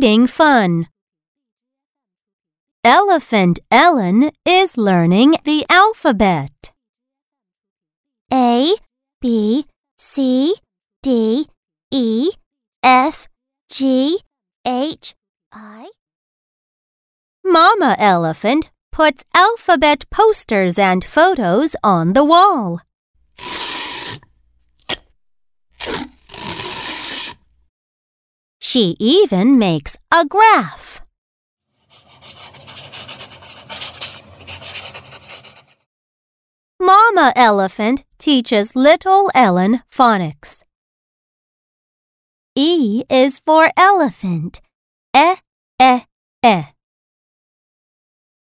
Reading fun. Elephant Ellen is learning the alphabet. A, B, C, D, E, F, G, H, I. Mama Elephant puts alphabet posters and photos on the wall. She even makes a graph. Mama Elephant teaches little Ellen phonics. E is for elephant. E, e, e.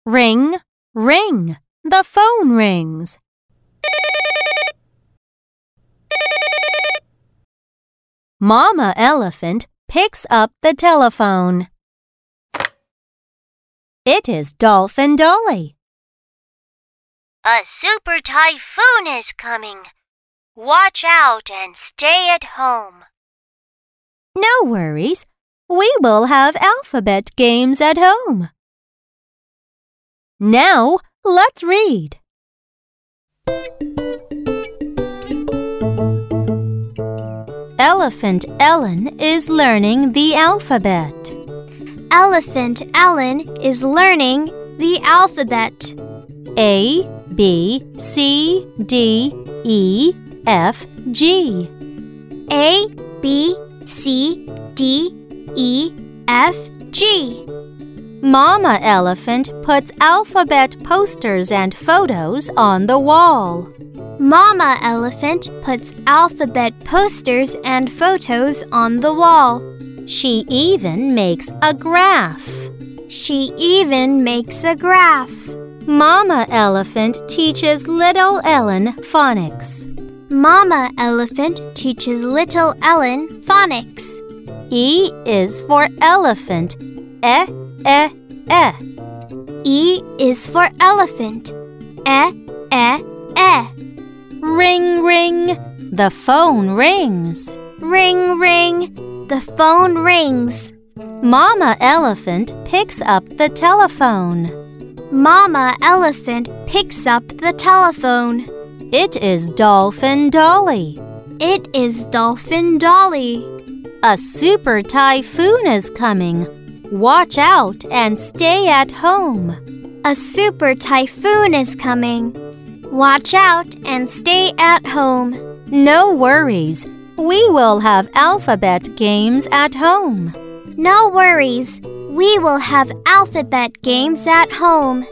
Ring, ring. The phone rings. Mama Elephant picks up the telephone. It is Dolphin Dolly. A super typhoon is coming. Watch out and stay at home. No worries. We will have alphabet games at home. Now, let's read. Elephant Ellen is learning the alphabet. Elephant Ellen is learning the alphabet. A, B, C, D, E, F, G. A, B, C, D, E, F, G. Mama Elephant puts alphabet posters and photos on the wall. Mama Elephant puts alphabet posters and photos on the wall. She even makes a graph. She even makes a graph. Mama Elephant teaches little Ellen phonics. Mama Elephant teaches little Ellen phonics. E is for elephant. E, e, e. E is for elephant. E, e, e. Ring, ring. The phone rings. Ring, ring. The phone rings. Mama Elephant picks up the telephone. Mama Elephant picks up the telephone. It is Dolphin Dolly. It is Dolphin Dolly. A super typhoon is coming. Watch out and stay at home. A super typhoon is coming. Watch out and stay at home. No worries. We will have alphabet games at home. No worries. We will have alphabet games at home.